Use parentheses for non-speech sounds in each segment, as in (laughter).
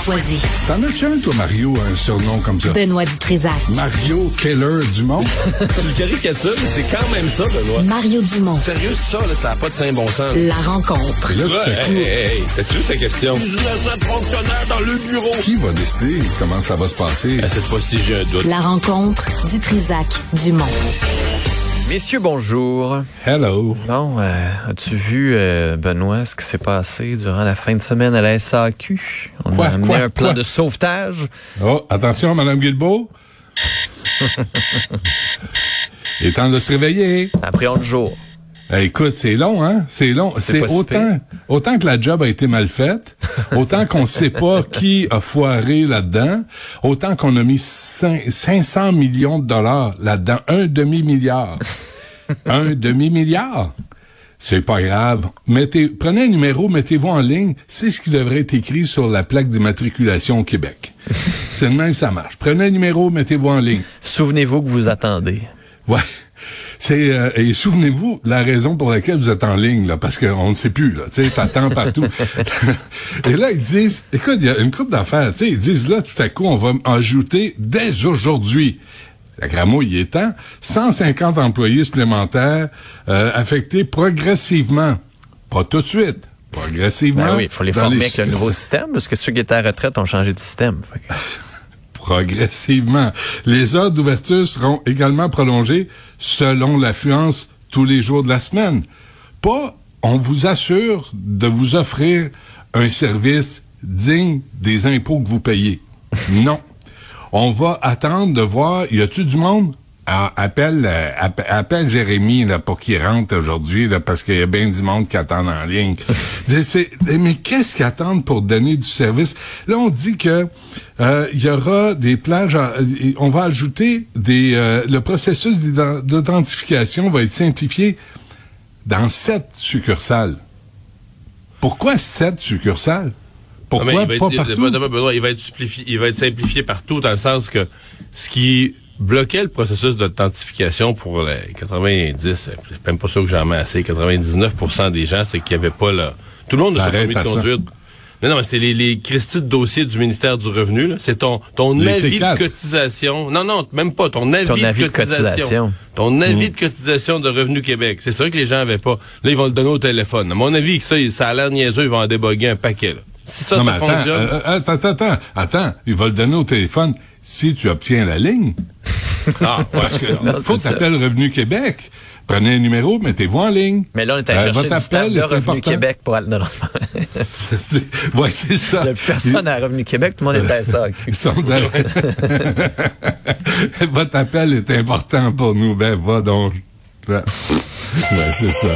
Choisis. T'en as-tu un, toi, Mario, un surnom comme ça? Benoît Dutrisac. Mario Keller Dumont? (laughs) tu le caricatures, mais c'est quand même ça, Benoît. Mario Dumont. Sérieux, ça, là, ça n'a pas de saint bon sens. La rencontre. Et là, à Ouais, hey, hey, hey, t'as-tu vu sa question? fonctionnaire dans le bureau. qui va décider comment ça va se passer? Ah, cette fois-ci, j'ai un doute. La rencontre Dutrisac Dumont. Messieurs, bonjour. Hello. Bon, euh, as-tu vu, euh, Benoît, ce qui s'est passé durant la fin de semaine à la SAQ? On Quoi, a amené quoi, un plan quoi? de sauvetage. Oh, attention, Madame Guilbeault. (laughs) Il est temps de se réveiller. Après 11 jours. Eh, écoute, c'est long, hein? C'est long. C'est si autant, autant que la job a été mal faite, autant qu'on sait pas qui a foiré là-dedans, autant qu'on a mis cin- 500 millions de dollars là-dedans. Un demi-milliard. un demi-milliard. C'est pas grave. Mettez, prenez un numéro, mettez-vous en ligne. C'est ce qui devrait être écrit sur la plaque d'immatriculation au Québec. c'est de même que ça marche. Prenez un numéro, mettez-vous en ligne. Souvenez-vous que vous attendez. Ouais. C'est euh, et souvenez-vous la raison pour laquelle vous êtes en ligne là parce qu'on ne sait plus là, tu sais, t'attends partout. (laughs) et là ils disent écoute, il y a une coupe d'affaires, tu sais, ils disent là tout à coup on va ajouter dès aujourd'hui la Gramo, est temps, 150 employés supplémentaires euh, affectés progressivement. Pas tout de suite, progressivement. Ben oui, il faut les former les- avec le (laughs) nouveau système, parce que ceux qui étaient à la retraite ont changé de système. Fait que- (laughs) progressivement. Les heures d'ouverture seront également prolongées selon l'affluence tous les jours de la semaine. Pas, on vous assure de vous offrir un service digne des impôts que vous payez. non. On va attendre de voir, y a-tu du monde? Ah, appelle, euh, appe- appelle Jérémy là, pour qu'il rentre aujourd'hui là, parce qu'il y a bien du monde qui attend en ligne. (laughs) C'est- c'est- mais qu'est-ce qu'ils attendent pour donner du service? Là, on dit que euh, il y aura des plages. à- on va ajouter des. euh, le processus d'identification va être simplifié dans sept succursales. Pourquoi sept succursales? Non, Pourquoi il va être- pas partout? être simplifié, il va être simplifié partout dans le sens que ce qui bloquait le processus d'authentification pour les 90, c'est même pas sûr que j'en mets assez, 99% des gens, c'est qu'il n'y avait pas là. Tout le monde son arrête permis de à ça. conduire. Non, non, mais c'est les, les Christy de dossiers du ministère du Revenu, là. C'est ton, ton Les avis T4. de cotisation. Non, non, même pas. Ton avis, Ton de, avis de cotisation. cotisation. Ton avis Mm. de cotisation de Revenu Québec. C'est ça que les gens avaient pas. Là, ils vont le donner au téléphone. À mon avis, que ça, ça a l'air niaiseux, ils vont en déboguer un paquet, là. Si ça, non, ça mais attends, fonctionne. euh, euh, attends, attends, attends, attends, il va le donner au téléphone si tu obtiens la ligne. (laughs) Ah. Parce que Non, faut ça. t'appeler Revenu Québec. Prenez un numéro, mettez-vous en ligne. Mais là, on est Euh, allé chercher du staff appel de est Revenu important. Québec pour aller... Non, non, c'est (laughs) ouais, ça. Il personne à Revenu Québec, tout le monde est à (laughs) dans- Votre appel est important pour nous. Ben, va donc. Ouais, c'est ça.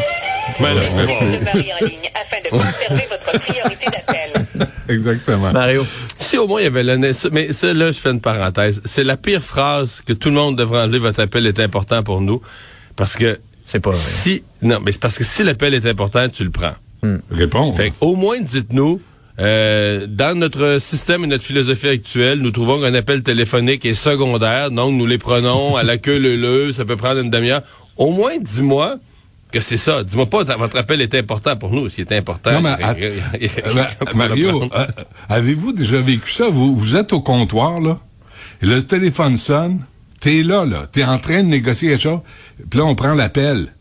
Mais là, Ouais, on merci. en ligne afin de conserver votre priorité d'appel. Exactement. Mario. Si au moins il y avait le nécessaire- mais ça, là, je fais une parenthèse. C'est la pire phrase que tout le monde devrait enlever. Votre appel est important pour nous. Parce que C'est pas vrai. si, non, mais c'est parce que si l'appel est important, tu le prends. Réponds. Fait au moins, dites-nous, euh, dans notre système et notre philosophie actuelle, nous trouvons qu'un appel téléphonique est secondaire, donc nous les prenons à la queue leu ça peut prendre une demi-heure. Au moins, dis-moi que c'est ça. Dis-moi pas, votre appel est important pour nous. S'il est important, Non, mais Euh, ben, Mario, euh, avez-vous déjà vécu ça? Vous, vous êtes au comptoir, là, et le téléphone sonne, t'es là, là, t'es en train de négocier quelque chose, puis là, on prend l'appel.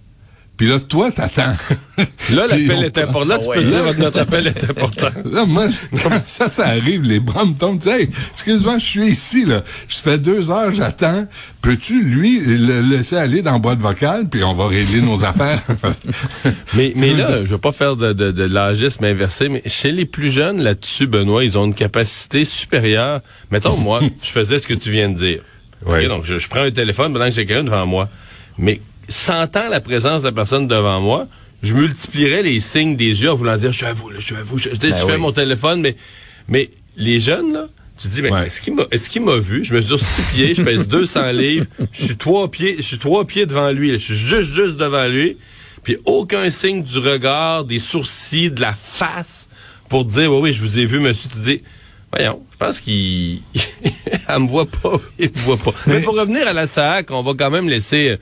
Puis là, toi, t'attends. Là, (laughs) l'appel est important. Là, tu Ah peux dire notre appel est important. (laughs) Là, moi, (laughs) ça, ça arrive, les bras me tombent. Tu sais, Hey, excuse-moi, je suis ici, là. Je fais deux heures, j'attends. Peux-tu, lui, le laisser aller dans la boîte vocale, puis on va régler nos affaires? Mais, mais là, je veux pas faire de, de, de l'âgisme inversé, mais chez les plus jeunes là-dessus, Benoît, ils ont une capacité supérieure. Mettons, moi, je faisais ce que tu viens de dire. Ouais. Donc, je, je prends un téléphone pendant que j'ai quelqu'un devant moi. Mais sentant la présence de la personne devant moi, je multiplierais les signes des yeux en voulant dire, je suis à vous, là, je suis à vous. Je, sais, Ben je fais mon téléphone, mais, mais les jeunes, là, tu te dis, ben, Ouais. est-ce qu'il m'a, est-ce qu'il m'a vu? Je mesure six pieds, je pèse 200 (laughs) livres, je suis trois pieds, je suis trois pieds devant lui, là. je suis juste, juste devant lui. Puis aucun signe du regard, des sourcils, de la face pour dire, oui, oui, je vous ai vu, monsieur. Tu dis, voyons, je pense qu'il (laughs) elle me voit pas, il me voit pas. Mais, Mais- pour revenir à la SAC, on va quand même laisser euh,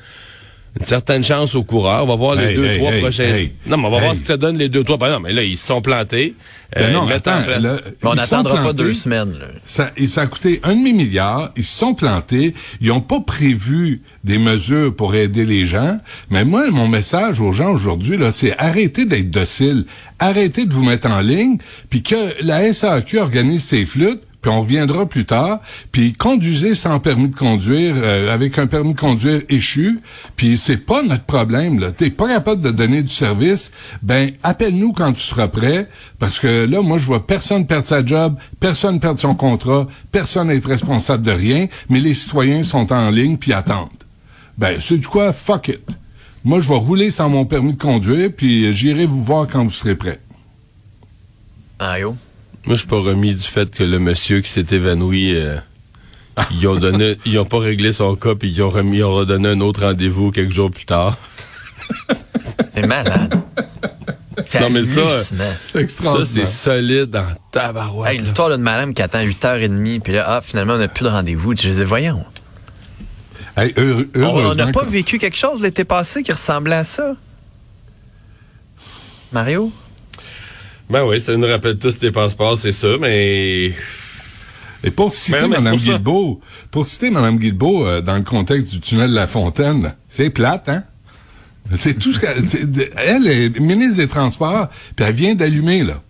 une certaine chance aux coureurs. On va voir les Hey, deux, hey, trois hey, prochains. hey, non, mais on va voir ce que ça donne les deux, trois. Ben non, mais là, ils se sont plantés. Ben Euh, non, ils en attends, là, Mais on n'attendra pas deux semaines. là. Ça, et ça a coûté un demi-milliard. Ils se sont plantés. Ils n'ont pas prévu des mesures pour aider les gens. Mais moi, mon message aux gens aujourd'hui, là, c'est arrêtez d'être docile. Arrêtez de vous mettre en ligne. Puis que la SAQ organise ses flûtes. Puis on reviendra plus tard. Puis conduisez sans permis de conduire, euh, avec un permis de conduire échu. Puis c'est pas notre problème. Là, t'es pas capable de donner du service. Ben appelle-nous quand tu seras prêt, parce que là, moi, je vois personne perdre sa job, personne perdre son contrat, personne être responsable de rien. Mais les citoyens sont en ligne puis attendent. Ben c'est du quoi? Fuck it. Moi, je vais rouler sans mon permis de conduire, puis j'irai vous voir quand vous serez prêt. Ah. Moi, je suis pas remis du fait que le monsieur qui s'est évanoui, euh, ils ont donné, (laughs) ils ont pas réglé son cas, puis ils ont remis, ils ont redonné un autre rendez-vous quelques jours plus tard. C'est malade. C'est Non, mais ça. C'est Ça, c'est solide en tabarouette. Hey, l'histoire d'une madame qui attend 8h30, puis là, ah, finalement, on n'a plus de rendez-vous. Je disais, voyons. Hey, heure- On- n'a pas que- vécu quelque chose l'été passé qui ressemblait à ça? Mario? Ben oui, ça nous rappelle tous des passeports, c'est ça, mais Et pour citer Ben, Mme. Guilbeault, pour citer Mme Guilbeault euh, dans le contexte du tunnel de la Fontaine, c'est plate, hein? C'est tout ce qu'elle... (laughs) Elle est ministre des Transports, puis elle vient d'allumer, là.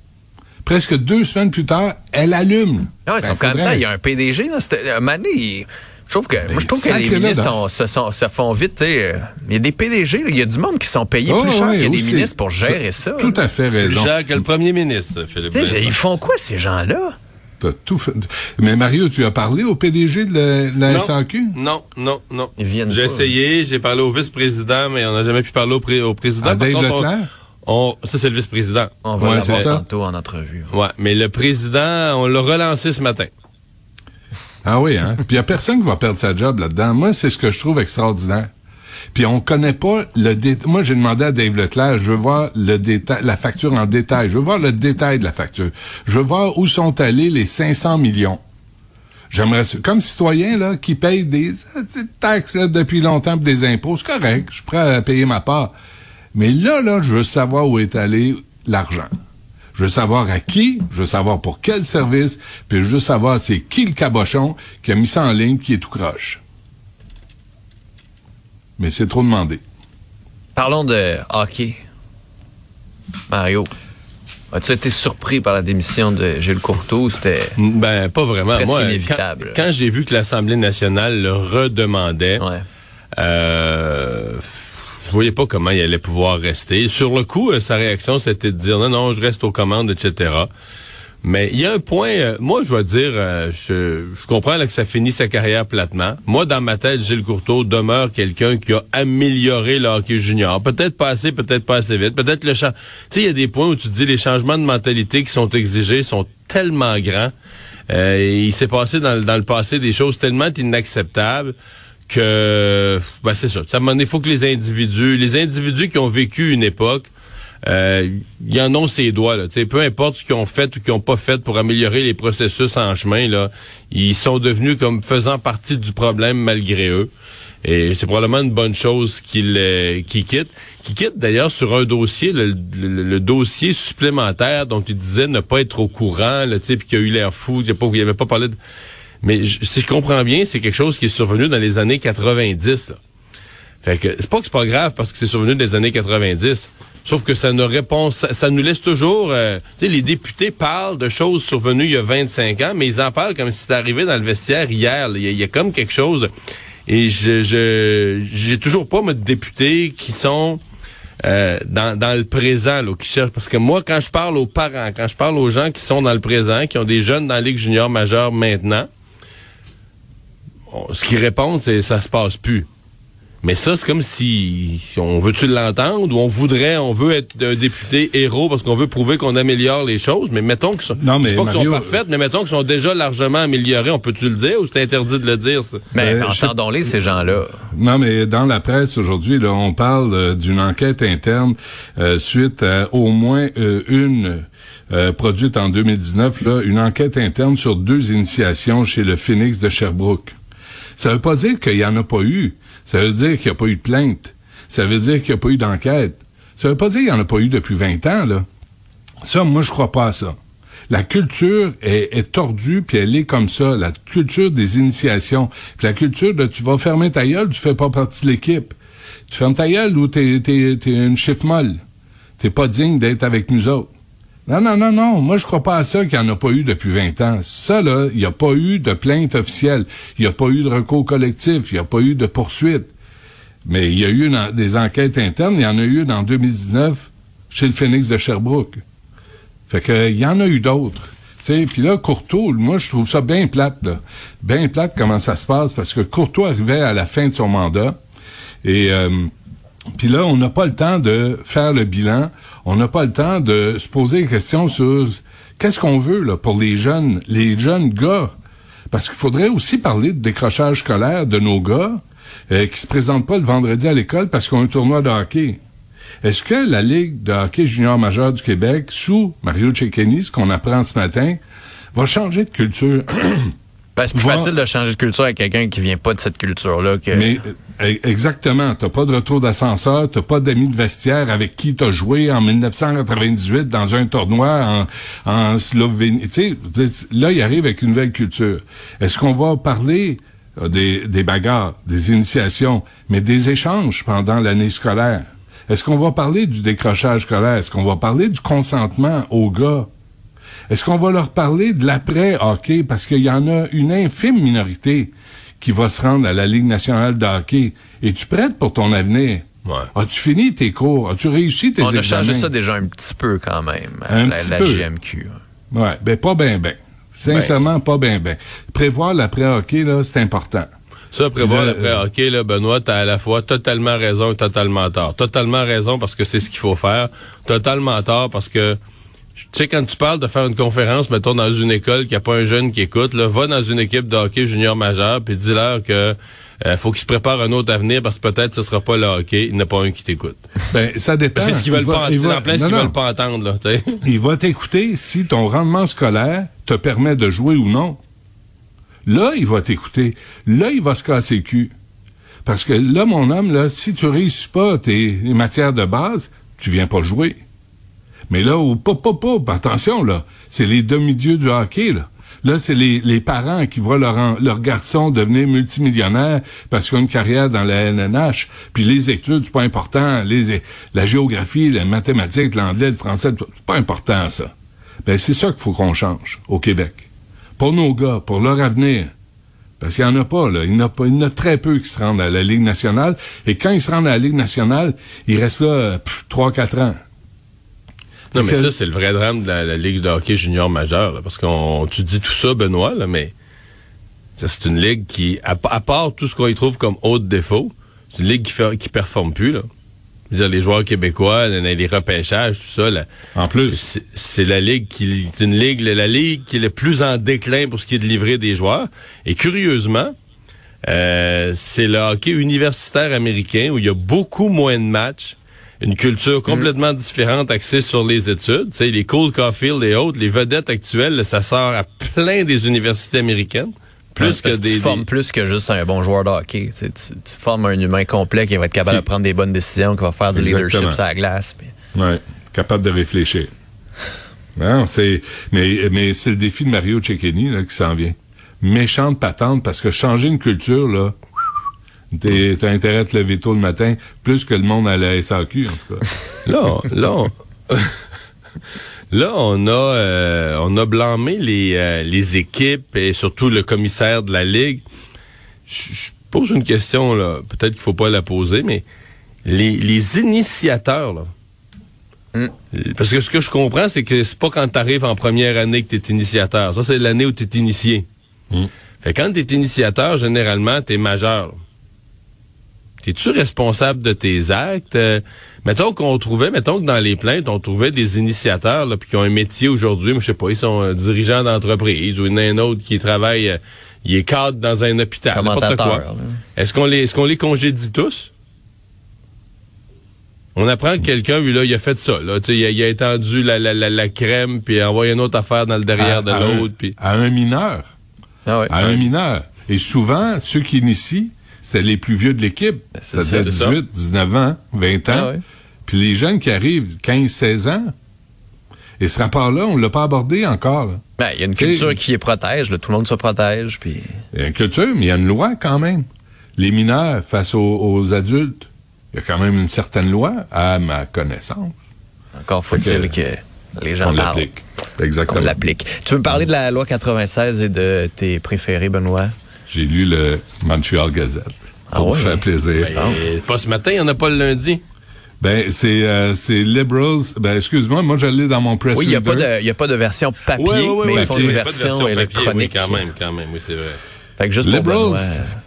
Presque deux semaines plus tard, elle allume. Non, Ben, sauf qu'en même faudrait- temps, il y a un PDG, là. C'était, un moment donné, il- je trouve que, moi, je trouve que les ministres ont- se, sont- se font vite, euh, Il y a des PDG, il y a du monde qui sont payés Oh, plus cher ouais, que des aussi. ministres pour gérer ça. Tout à fait plus raison. cher que le premier ministre, Philippe. Ils font quoi, ces gens-là? T'as tout fait. Mais Mario, tu as parlé au PDG de la, de la Non. SAQ? Non, non, non. Ils viennent J'ai essayé, j'ai parlé au vice-président, mais on n'a jamais pu parler au, pré- au président. À Dave contre, on- Leclerc? on- ça, c'est le vice-président. On va Ouais, l'avoir tantôt en entrevue. Ouais, mais le président, on l'a relancé ce matin. Ah oui, hein? Puis il y a personne qui va perdre sa job là-dedans. Moi, c'est ce que je trouve extraordinaire. Puis on connaît pas le détail. Moi, j'ai demandé à Dave Leclerc, je veux voir le détail, la facture en détail. Je veux voir le détail de la facture. Je veux voir où sont allés les 500 millions. J'aimerais, comme citoyen, là, qui paye des, des taxes, depuis longtemps, des impôts, c'est correct. Je suis prêt à payer ma part. Mais là, là, je veux savoir où est allé l'argent. Je veux savoir à qui, je veux savoir pour quel service, puis je veux savoir c'est qui le cabochon qui a mis ça en ligne, qui est tout croche. Mais c'est trop demandé. Parlons de hockey. Mario, as-tu été surpris par la démission de Gilles Courteau? C'était... Ben, pas vraiment. Moi, inévitable. Quand, quand j'ai vu que l'Assemblée nationale le redemandait, Ouais. euh, je voyais pas comment il allait pouvoir rester. Sur le coup, euh, sa réaction, c'était de dire non, non, je reste aux commandes, etc. Mais il y a un point, euh, moi je dois dire, euh, je, je comprends là, que ça finit sa carrière platement. Moi, dans ma tête, Gilles Courteau demeure quelqu'un qui a amélioré le hockey junior. Peut-être pas assez, peut-être pas assez vite. Peut-être le champ. Tu sais, il y a des points où tu dis les changements de mentalité qui sont exigés sont tellement grands. Euh, il s'est passé dans, dans le passé des choses tellement inacceptables que ben c'est ça. Donné, il faut que les individus, les individus qui ont vécu une époque, euh, ils en ont ses doigts. Là, Tu sais, peu importe ce qu'ils ont fait ou qu'ils n'ont pas fait pour améliorer les processus en chemin, là, ils sont devenus comme faisant partie du problème malgré eux. Et c'est probablement une bonne chose qu'ils euh, quittent. Qu'ils quittent d'ailleurs sur un dossier, le, le- dossier supplémentaire dont ils disaient ne pas être au courant, là, puis qu'il a eu l'air fou, il n'y avait pas parlé de... Mais si je comprends bien, c'est quelque chose qui est survenu dans les années 90. là. Fait que c'est pas que c'est pas grave parce que c'est survenu des années 90. Sauf que ça ne répond, ça, nous laisse toujours, euh, tu sais, les députés parlent de choses survenues il y a 25 ans, mais ils en parlent comme si c'était arrivé dans le vestiaire hier. Il y, y a comme quelque chose. Et je, je, j'ai toujours pas de députés qui sont euh, dans, dans le présent, là, qui cherchent. Parce que moi, quand je parle aux parents, quand je parle aux gens qui sont dans le présent, qui ont des jeunes dans la Ligue junior majeure maintenant, on- ce qu'ils répondent, c'est ça se passe plus. Mais ça, c'est comme si, si on veut-tu l'entendre ou on voudrait, on veut être un député héros parce qu'on veut prouver qu'on améliore les choses. Mais mettons qu'ils sont, Non, mais je dis pas qu'ils sont Mario, parfaites, mais mettons qu'ils sont déjà largement améliorés. On peut-tu le dire ou c'est interdit de le dire, ça? Mais Euh, je- entendons-les, ces gens-là. Non, mais dans la presse aujourd'hui, là, on parle euh, d'une enquête interne euh, suite à au moins euh, une euh, produite en 2019, là, une enquête interne sur deux initiations chez le Phoenix de Sherbrooke. Ça veut pas dire qu'il y en a pas eu. Ça veut dire qu'il n'y a pas eu de plainte. Ça veut dire qu'il n'y a pas eu d'enquête. Ça veut pas dire qu'il n'y en a pas eu depuis 20 ans, là. Ça, moi, je crois pas à ça. La culture est, tordue, puis elle est comme ça. La culture des initiations. Puis la culture de tu vas fermer ta gueule, tu fais pas partie de l'équipe. Tu fermes ta gueule ou t'es, t'es, t'es une chiffre molle. T'es pas digne d'être avec nous autres. Non, non, non, non. Moi, je crois pas à ça qu'il n'y en a pas eu depuis 20 ans. Ça, là, il n'y a pas eu de plainte officielle. Il n'y a pas eu de recours collectif. Il n'y a pas eu de poursuite. Mais il y a eu des enquêtes internes. Il y en a eu en 2019 chez le Phoenix de Sherbrooke. Fait que il y en a eu d'autres. Puis là, Courtois, moi, je trouve ça bien plate, là. Bien plate comment ça se passe, parce que Courtois arrivait à la fin de son mandat. Et euh, puis là, on n'a pas le temps de faire le bilan. On n'a pas le temps de se poser des questions sur qu'est-ce qu'on veut là pour les jeunes, les jeunes gars. Parce qu'il faudrait aussi parler de décrochage scolaire de nos gars euh, qui se présentent pas le vendredi à l'école parce qu'on a un tournoi de hockey. Est-ce que la Ligue de hockey junior majeur du Québec, sous Mario Cecchini, ce qu'on apprend ce matin, va changer de culture? (clears throat) Ben, c'est plus facile de changer de culture avec quelqu'un qui vient pas de cette culture-là que. Mais euh, exactement, t'as pas de retour d'ascenseur, t'as pas d'amis de vestiaire avec qui t'as joué en 1998 dans un tournoi en, en Slovénie. Là, il arrive avec une nouvelle culture. Est-ce qu'on va parler euh, des, des bagarres, des initiations, mais des échanges pendant l'année scolaire? Est-ce qu'on va parler du décrochage scolaire? Est-ce qu'on va parler du consentement aux gars? Est-ce qu'on va leur parler de l'après-hockey? Parce qu'il y en a une infime minorité qui va se rendre à la Ligue nationale de hockey. Es-tu prête pour ton avenir? Ouais. As-tu fini tes cours? As-tu réussi tes on a examens? changé ça déjà un petit peu quand même, Un la, petit la peu. JMQ. Ouais, ben pas ben ben. Sincèrement, pas ben ben. Prévoir l'après-hockey, là, c'est important. Ça, prévoir Puis là, l'après hockey, là, Benoît, t'as à la fois totalement raison et totalement tort. Totalement raison parce que c'est ce qu'il faut faire. Totalement tort parce que, tu sais, quand tu parles de faire une conférence, mettons, dans une école qui a pas un jeune qui écoute, là, va dans une équipe de hockey junior majeur puis dis-leur que euh, faut qu'ils se préparent un autre avenir parce que peut-être ce sera pas le hockey, il n'y en a pas un qui t'écoute. Ben, ça dépend. Que c'est ce qu'ils Il veulent va- pas entendre. en plein ce qu'ils veulent pas entendre, là. (laughs) Il va t'écouter si ton rendement scolaire te permet de jouer ou non. Là, il va t'écouter. Là, il va se casser le cul. Parce que là, mon homme, là, si tu réussis pas tes matières de base, tu viens pas jouer. Mais là, au pop, pop, pop, attention, là, c'est les demi-dieux du hockey, là. Là, c'est les, les parents qui voient leur, leur garçon devenir multimillionnaire parce qu'ils ont une carrière dans la LNH. Puis les études, c'est pas important. Les, la géographie, la mathématique, l'anglais, le français, c'est pas important, ça. Ben, c'est ça qu'il faut qu'on change au Québec. Pour nos gars, pour leur avenir. Parce qu'il n'y en a pas, là. Il y en a pas, il y en a très peu qui se rendent à la Ligue nationale. Et quand ils se rendent à la Ligue nationale, ils restent là, pff, 3-4 ans. Non, mais que- ça, c'est le vrai drame de la, la Ligue de hockey junior majeur. là, parce qu'on tu dis tout ça, Benoît, là, mais c'est une ligue qui, à, à part tout ce qu'on y trouve comme autre défaut, c'est une ligue qui, fait, qui performe plus. Là. Je veux dire, les joueurs québécois, les, repêchages, tout ça, là, En plus. c'est la ligue qui c'est une ligue la ligue qui est le plus en déclin pour ce qui est de livrer des joueurs et curieusement euh, c'est le hockey universitaire américain où il y a beaucoup moins de matchs une culture complètement différente axée sur les études. Tu sais, les Cole Caulfield et autres, les vedettes actuelles, ça sort à plein des universités américaines. Plus que tu des, formes des- plus que juste un bon joueur de hockey. Tu, sais, tu- tu formes un humain complet qui va être capable Qui- de prendre des bonnes décisions, qui va faire du leadership sur la glace. puis- Ouais, capable de réfléchir. Non, c'est mais mais c'est le défi de Mario Cecchini là qui s'en vient. Méchante patente parce que changer une culture là, T'as intérêt à te lever tôt le matin, plus que le monde à la SAQ, en tout cas. Là, on- là, on, (laughs) là, on a, euh, on a blâmé les, euh, les équipes et surtout le commissaire de la ligue. Je pose une question là, peut-être qu'il faut pas la poser, mais les, les initiateurs là. Parce que ce que je comprends, c'est que c'est pas quand tu arrives en première année que tu es initiateur. Ça, c'est l'année où tu es initié. Fait que quand tu es initiateur, généralement, tu es majeur. T'es-tu responsable de tes actes? Euh, mettons qu'on trouvait, mettons que dans les plaintes, on trouvait des initiateurs, là, puis qui ont un métier aujourd'hui, moi, je sais pas, ils sont euh, dirigeants d'entreprise, ou il y en a un autre qui travaille, euh, il est cadre dans un hôpital, n'importe Commentateur, quoi. là. Est-ce qu'on les, est-ce qu'on les congédie tous? On apprend que quelqu'un, lui, là, il a fait ça, là. Tu sais, il a, il a étendu la, la, la, la crème, puis a envoyé une autre affaire dans le derrière À- de l'autre, puis... À un mineur. Ah. À un mineur. Et souvent, ceux qui initient, c'était les plus vieux de l'équipe. C'est-à-dire ça. 18, 19 ans, 20 ans. Ah ouais. Puis les jeunes qui arrivent, 15, 16 ans. Et ce rapport-là, on l'a pas abordé encore. Ben, il y a une T'sais- culture qui les protège, là. tout le monde se protège, puis Il y a une culture, mais il y a une loi quand même. Les mineurs face aux, aux adultes, il y a quand même une certaine loi, à ma connaissance. encore faut-il que, les gens On parlent. l'applique. Exactement. l'applique. Tu veux me parler de la loi 96 et de tes préférés, Benoît? J'ai lu le Montreal Gazette. Ah Pour vous ouais? faire plaisir. Ben, Pas ce matin, il n'y en a pas le lundi. Ben, c'est euh, c'est Liberals. Ben, excuse-moi, moi, j'allais dans mon press Oui, il n'y a, pas de- il a pas de version papier, Ouais, ouais, ouais, mais ils font une pas de version, papier, électronique. Oui, quand même, quand même, oui, c'est vrai. Fait que juste pour Liberals, Benoît,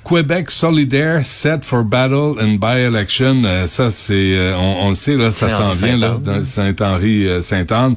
Québec solidaire, set for battle and by-election. Euh, ça, c'est, euh, on, on le sait, là, ça s'en vient, là, dans Saint-Henri, euh, Sainte-Anne.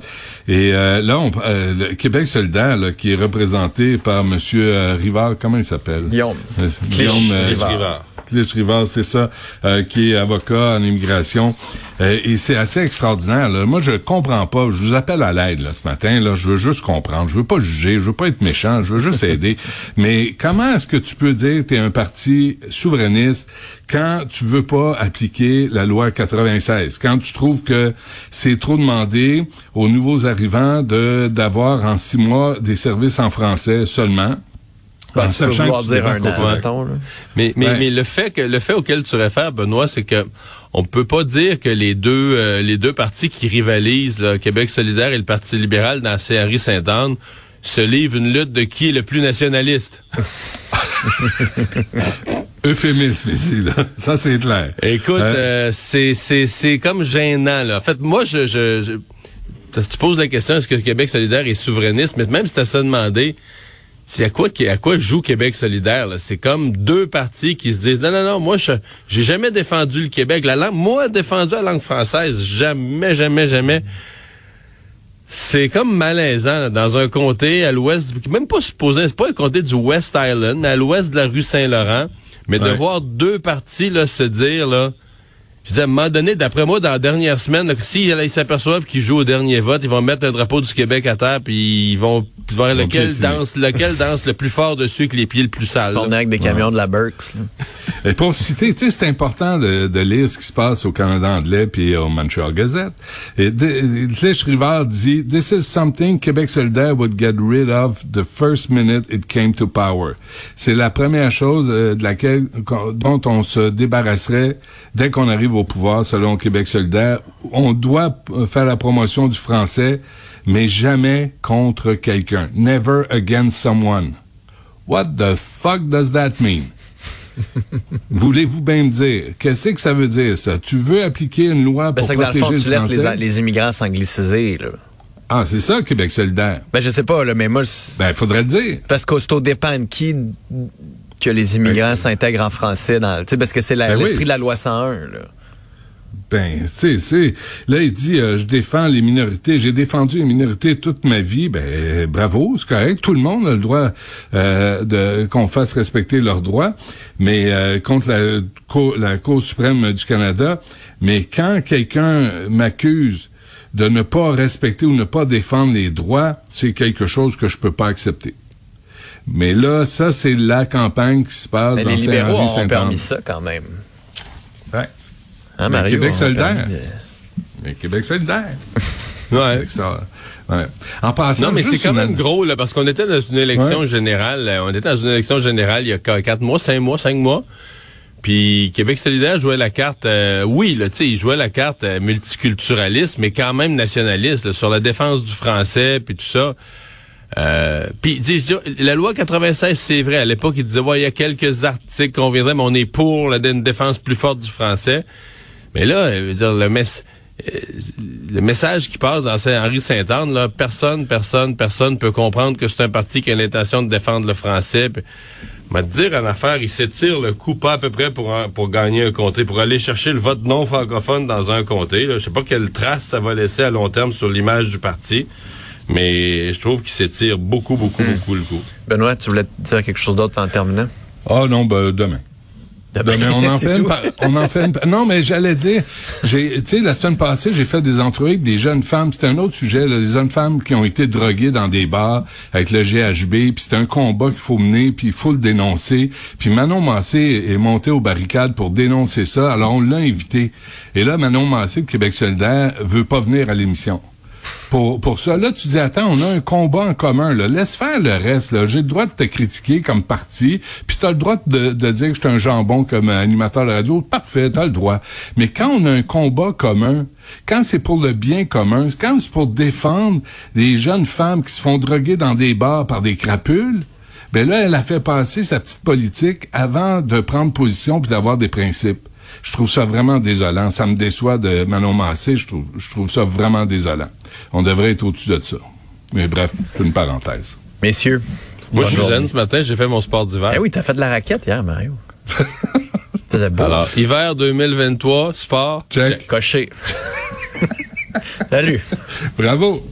Et euh, là, on, euh, le Québec solidaire, là, qui est représenté par Monsieur euh, Rivard, comment il s'appelle? Guillaume. Euh, Guillaume euh, Rivard. Rivard. Rivard, c'est ça, euh, qui est avocat en immigration. Euh, et c'est assez extraordinaire. Là. Moi, je comprends pas. Je vous appelle à l'aide là, ce matin. Là, je veux juste comprendre. Je veux pas juger. Je veux pas être méchant. Je veux juste aider. (laughs) Mais comment est-ce que tu peux dire que tu es un parti souverainiste quand tu veux pas appliquer la loi 96? Quand tu trouves que c'est trop demandé aux nouveaux arrivants de d'avoir en six mois des services en français seulement? Ben, vouloir dire un qu'au an, Québec- mettons, là. Mais, mais, Ouais. mais le fait que le fait auquel tu réfères, Benoît, c'est que on peut pas dire que les deux euh, les deux partis qui rivalisent, là, Québec solidaire et le Parti libéral dans CRI Saint-Anne, se livrent une lutte de qui est le plus nationaliste. (laughs) Euphémisme ici, là. Ça, c'est clair. Écoute, Euh, euh, c'est c'est c'est comme gênant là. En fait, moi je je, je tu poses la question est-ce que Québec solidaire est souverainiste, mais même si tu as ça demandé, c'est à quoi à quoi joue Québec solidaire là? C'est comme deux partis qui se disent non non non, moi je j'ai jamais défendu le Québec, la langue moi défendu la langue française, jamais jamais jamais. C'est comme malaisant là, dans un comté à l'ouest, même pas supposé, c'est pas un comté du West Island, mais à l'ouest de la rue Saint-Laurent, mais de voir deux partis là se dire là, je disais, à un moment donné, d'après moi, dans la dernière semaine, que s'ils s'aperçoivent qu'ils jouent au dernier vote, ils vont mettre un drapeau du Québec à terre, puis ils vont voir lequel piétiner. danse, lequel danse le plus fort dessus avec les pieds le plus sales. On est avec des camions de la Burks. là. Et pour citer, tu sais, c'est important de, de lire ce qui se passe au Canada anglais puis au Montreal Gazette. Et de- Clich Rivard dit, This is something Québec solidaire would get rid of the first minute it came to power. C'est la première chose euh, de laquelle, dont on se débarrasserait dès qu'on arrive au pouvoir, selon Québec solidaire. On doit euh, faire la promotion du français, mais jamais contre quelqu'un. Never against someone. What the fuck does that mean? (laughs) Voulez-vous bien me dire, qu'est-ce que ça veut dire, ça? Tu veux appliquer une loi Ben, pour c'est que dans le protéger fond, tu laisses les, les immigrants s'angliciser, là. Ah, c'est ça, Québec solidaire. Ben, je sais pas, là, mais moi, Ben, faudrait le dire. parce qu'au dépend de qui que les immigrants s'intègrent en français dans, tu sais, parce que c'est Ben oui. l'esprit de la loi 101, là. Ben, tu sais. Là, il dit, euh, je défends les minorités. J'ai défendu les minorités toute ma vie. Ben, bravo, c'est correct. Tout le monde a le droit euh, de qu'on fasse respecter leurs droits. Mais euh, contre la, Cour- la Cour suprême du Canada. Mais quand quelqu'un m'accuse de ne pas respecter ou ne pas défendre les droits, c'est quelque chose que je peux pas accepter. Mais là, ça, c'est la campagne qui se passe Mais dans les libéraux ont permis ça, quand même. Hein, Mario? Québec solidaire. permis Mais Québec solidaire. (laughs) Ouais. Ça, ouais. En passant, Non, mais c'est quand une- même gros, là, parce qu'on était dans une élection Ouais. générale. euh, On était dans une élection générale il y a qu- quatre mois, cinq mois, cinq mois. Puis Québec solidaire jouait la carte, euh, oui, là, tu sais, il jouait la carte euh, multiculturaliste, mais quand même nationaliste, là, sur la défense du français, puis tout ça. Euh, puis la loi 96, c'est vrai. À l'époque, il disait, ouais, il y a quelques articles qu'on viendrait, mais on est pour la, une défense plus forte du français. Mais là, je veux dire, le, mess- euh, le message qui passe dans Saint-Henri Saint-Anne, là, personne, personne, personne peut comprendre que c'est un parti qui a l'intention de défendre le français. Puis, m'a te dire en affaire, il s'étire le coup pas à peu près pour, en- pour gagner un comté, pour aller chercher le vote non francophone dans un comté. Là. Je sais pas quelle trace ça va laisser à long terme sur l'image du parti, mais je trouve qu'il s'étire beaucoup, beaucoup, beaucoup le coup. Benoît, tu voulais dire quelque chose d'autre en terminant? Ah non, ben, demain. Demain, (laughs) on en fait une on en fait une non mais j'allais dire j'ai tu sais la semaine passée j'ai fait des entrevues avec des jeunes femmes. C'était un autre sujet là, des jeunes femmes qui ont été droguées dans des bars avec le GHB puis c'est un combat qu'il faut mener puis il faut le dénoncer. Puis Manon Massé est montée aux barricades pour dénoncer ça alors on l'a invité et là Manon Massé de Québec solidaire veut pas venir à l'émission pour, pour ça. Là, tu dis, attends, on a un combat en commun. Là. Laisse faire le reste. Là. J'ai le droit de te critiquer comme parti, puis tu as le droit de, dire que je un jambon comme animateur de radio. Parfait, tu le droit. Mais quand on a un combat commun, quand c'est pour le bien commun, quand c'est pour défendre les jeunes femmes qui se font droguer dans des bars par des crapules, ben là, elle a fait passer sa petite politique avant de prendre position puis d'avoir des principes. Je trouve ça vraiment désolant. Ça me déçoit de Manon Massé. Je trouve, je trouve ça vraiment désolant. On devrait être au-dessus de ça. Mais bref, c'est une parenthèse. Messieurs. Moi, je suis zen ce matin, j'ai fait mon sport d'hiver. Eh oui, t'as fait de la raquette hier, Mario. (laughs) C'était beau. Alors, hiver 2023, sport. Check. Coché. (laughs) Salut. Bravo.